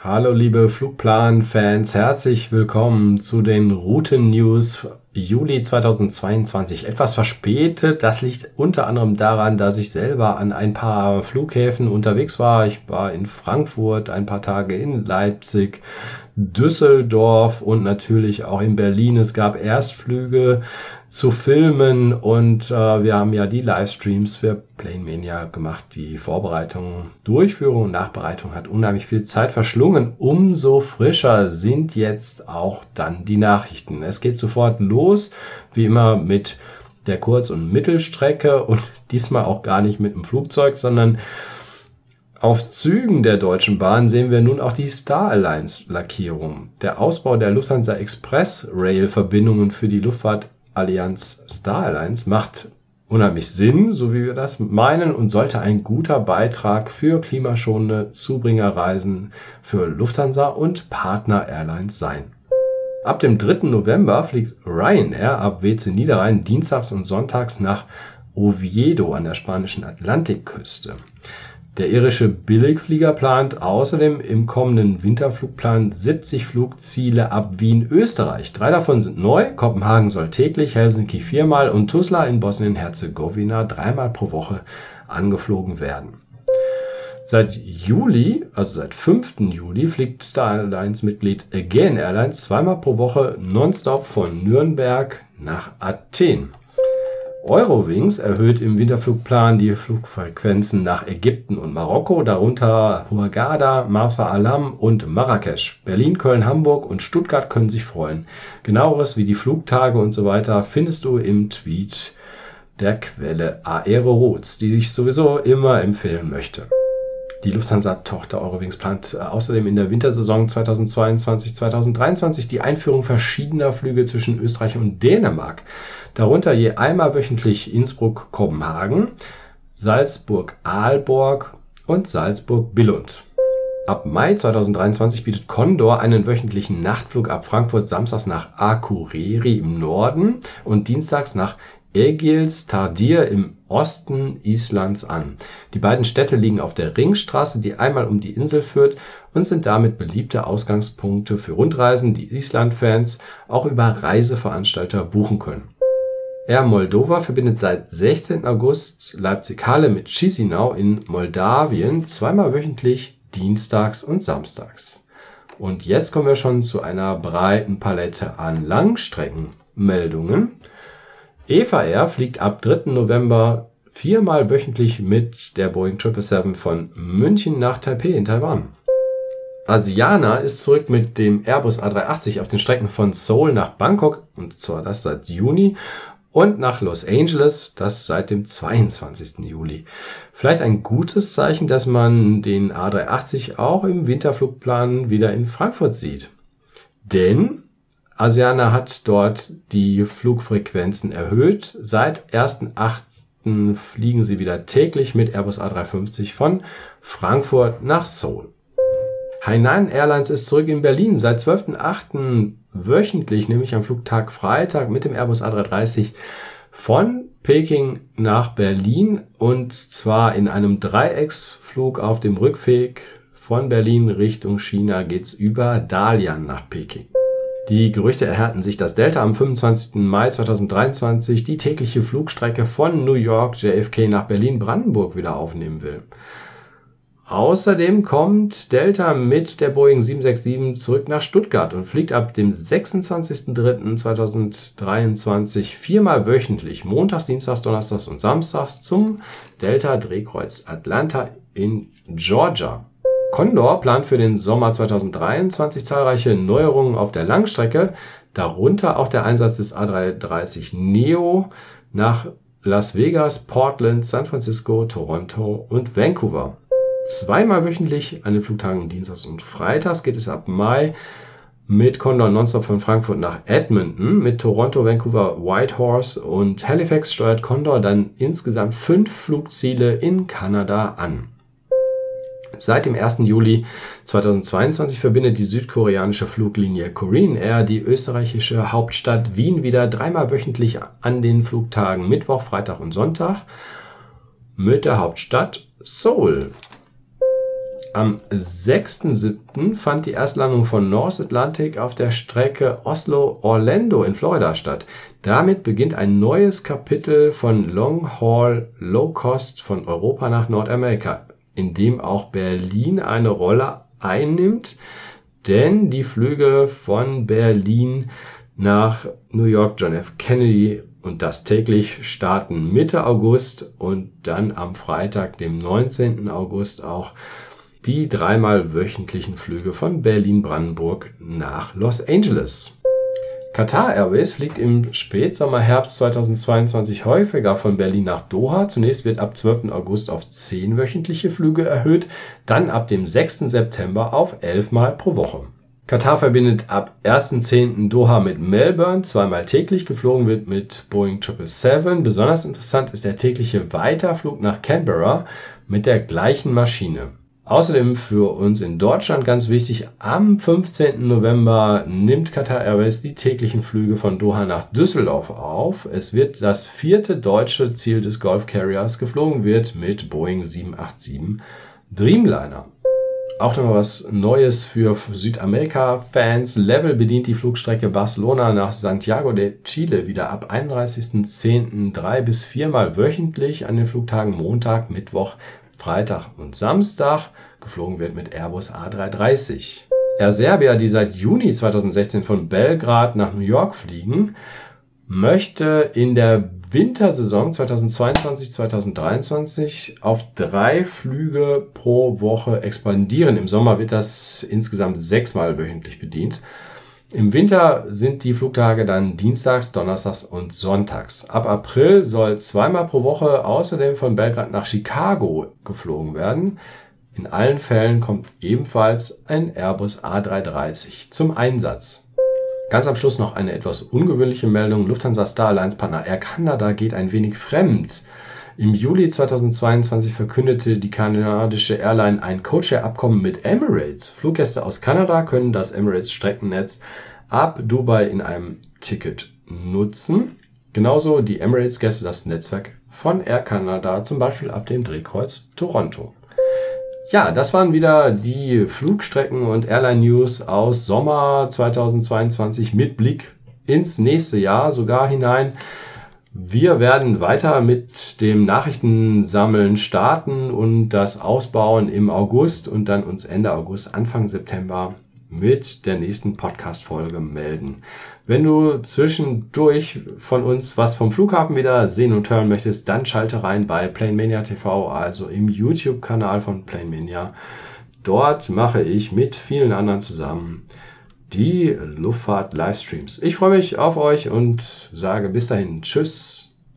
Hallo liebe Flugplan-Fans, herzlich willkommen zu den Routen-News Juli 2022. Etwas verspätet, das liegt unter anderem daran, dass ich selber an ein paar Flughäfen unterwegs war. Ich war in Frankfurt ein paar Tage in Leipzig, Düsseldorf und natürlich auch in Berlin. Es gab Erstflüge zu filmen und äh, wir haben ja die Livestreams für Planemania gemacht. Die Vorbereitung, Durchführung und Nachbereitung hat unheimlich viel Zeit verschlungen. Umso frischer sind jetzt auch dann die Nachrichten. Es geht sofort los, wie immer mit der Kurz- und Mittelstrecke und diesmal auch gar nicht mit dem Flugzeug, sondern auf Zügen der Deutschen Bahn sehen wir nun auch die Star Alliance Lackierung. Der Ausbau der Lufthansa Express Rail Verbindungen für die Luftfahrt Allianz Star Alliance macht unheimlich Sinn, so wie wir das meinen, und sollte ein guter Beitrag für klimaschonende Zubringerreisen für Lufthansa und Partner Airlines sein. Ab dem 3. November fliegt Ryanair ab WC Niederrhein dienstags und sonntags nach Oviedo an der spanischen Atlantikküste. Der irische Billigflieger plant außerdem im kommenden Winterflugplan 70 Flugziele ab Wien, Österreich. Drei davon sind neu. Kopenhagen soll täglich, Helsinki viermal und Tuzla in Bosnien-Herzegowina dreimal pro Woche angeflogen werden. Seit Juli, also seit 5. Juli, fliegt Star Alliance-Mitglied Aegean Airlines zweimal pro Woche nonstop von Nürnberg nach Athen. Eurowings erhöht im Winterflugplan die Flugfrequenzen nach Ägypten und Marokko, darunter Hurghada, Marsa Alam und Marrakesch. Berlin, Köln, Hamburg und Stuttgart können sich freuen. Genaueres wie die Flugtage und so weiter findest du im Tweet der Quelle Aeroroutes, die ich sowieso immer empfehlen möchte. Die Lufthansa-Tochter Eurowings plant äh, außerdem in der Wintersaison 2022-2023 die Einführung verschiedener Flüge zwischen Österreich und Dänemark darunter je einmal wöchentlich Innsbruck-Kopenhagen, Salzburg-Aalborg und Salzburg-Billund. Ab Mai 2023 bietet Condor einen wöchentlichen Nachtflug ab Frankfurt samstags nach Akureyri im Norden und dienstags nach Egils Tardir im Osten Islands an. Die beiden Städte liegen auf der Ringstraße, die einmal um die Insel führt und sind damit beliebte Ausgangspunkte für Rundreisen, die Island-Fans auch über Reiseveranstalter buchen können. Air Moldova verbindet seit 16. August Leipzig-Halle mit Chisinau in Moldawien zweimal wöchentlich dienstags und samstags. Und jetzt kommen wir schon zu einer breiten Palette an Langstreckenmeldungen. Eva Air fliegt ab 3. November viermal wöchentlich mit der Boeing 777 von München nach Taipei in Taiwan. Asiana ist zurück mit dem Airbus A380 auf den Strecken von Seoul nach Bangkok und zwar das seit Juni und nach Los Angeles, das seit dem 22. Juli. Vielleicht ein gutes Zeichen, dass man den A380 auch im Winterflugplan wieder in Frankfurt sieht. Denn Asiana hat dort die Flugfrequenzen erhöht. Seit 1.8. fliegen sie wieder täglich mit Airbus A350 von Frankfurt nach Seoul. Hainan Airlines ist zurück in Berlin. Seit 12.8 wöchentlich, nämlich am Flugtag Freitag mit dem Airbus A330 von Peking nach Berlin und zwar in einem Dreiecksflug auf dem Rückweg von Berlin Richtung China geht's über Dalian nach Peking. Die Gerüchte erhärten sich, dass Delta am 25. Mai 2023 die tägliche Flugstrecke von New York JFK nach Berlin-Brandenburg wieder aufnehmen will. Außerdem kommt Delta mit der Boeing 767 zurück nach Stuttgart und fliegt ab dem 26.03.2023 viermal wöchentlich, montags, dienstags, donnerstags und samstags zum Delta Drehkreuz Atlanta in Georgia. Condor plant für den Sommer 2023 zahlreiche Neuerungen auf der Langstrecke, darunter auch der Einsatz des A330 Neo nach Las Vegas, Portland, San Francisco, Toronto und Vancouver. Zweimal wöchentlich an den Flugtagen Dienstags und Freitags geht es ab Mai mit Condor Nonstop von Frankfurt nach Edmonton. Mit Toronto, Vancouver, Whitehorse und Halifax steuert Condor dann insgesamt fünf Flugziele in Kanada an. Seit dem 1. Juli 2022 verbindet die südkoreanische Fluglinie Korean Air die österreichische Hauptstadt Wien wieder dreimal wöchentlich an den Flugtagen Mittwoch, Freitag und Sonntag mit der Hauptstadt Seoul. Am 6.7. fand die Erstlandung von North Atlantic auf der Strecke Oslo-Orlando in Florida statt. Damit beginnt ein neues Kapitel von Long Haul Low Cost von Europa nach Nordamerika, in dem auch Berlin eine Rolle einnimmt, denn die Flüge von Berlin nach New York John F. Kennedy und das täglich starten Mitte August und dann am Freitag, dem 19. August auch die dreimal wöchentlichen Flüge von Berlin-Brandenburg nach Los Angeles. Qatar Airways fliegt im Spätsommer Herbst 2022 häufiger von Berlin nach Doha. Zunächst wird ab 12. August auf 10 wöchentliche Flüge erhöht, dann ab dem 6. September auf 11 Mal pro Woche. Katar verbindet ab 1.10. Doha mit Melbourne, zweimal täglich geflogen wird mit Boeing 777. Besonders interessant ist der tägliche Weiterflug nach Canberra mit der gleichen Maschine. Außerdem für uns in Deutschland ganz wichtig, am 15. November nimmt Qatar Airways die täglichen Flüge von Doha nach Düsseldorf auf. Es wird das vierte deutsche Ziel des Golf Carriers geflogen wird mit Boeing 787 Dreamliner. Auch noch was Neues für Südamerika-Fans. Level bedient die Flugstrecke Barcelona nach Santiago de Chile wieder ab 31.10. drei bis viermal wöchentlich an den Flugtagen Montag, Mittwoch, Freitag und Samstag geflogen wird mit Airbus A330. Air Serbia, die seit Juni 2016 von Belgrad nach New York fliegen, möchte in der Wintersaison 2022-2023 auf drei Flüge pro Woche expandieren. Im Sommer wird das insgesamt sechsmal wöchentlich bedient. Im Winter sind die Flugtage dann Dienstags, Donnerstags und Sonntags. Ab April soll zweimal pro Woche außerdem von Belgrad nach Chicago geflogen werden. In allen Fällen kommt ebenfalls ein Airbus A330 zum Einsatz. Ganz am Schluss noch eine etwas ungewöhnliche Meldung. Lufthansa Star Alliance Partner Air Canada geht ein wenig fremd. Im Juli 2022 verkündete die kanadische Airline ein Codeshare-Abkommen mit Emirates. Fluggäste aus Kanada können das Emirates-Streckennetz ab Dubai in einem Ticket nutzen. Genauso die Emirates-Gäste das Netzwerk von Air Canada, zum Beispiel ab dem Drehkreuz Toronto. Ja, das waren wieder die Flugstrecken und Airline News aus Sommer 2022 mit Blick ins nächste Jahr sogar hinein. Wir werden weiter mit dem Nachrichtensammeln starten und das ausbauen im August und dann uns Ende August, Anfang September mit der nächsten Podcast-Folge melden. Wenn du zwischendurch von uns was vom Flughafen wieder sehen und hören möchtest, dann schalte rein bei Planemania TV, also im YouTube-Kanal von Planemania. Dort mache ich mit vielen anderen zusammen die Luftfahrt-Livestreams. Ich freue mich auf euch und sage bis dahin Tschüss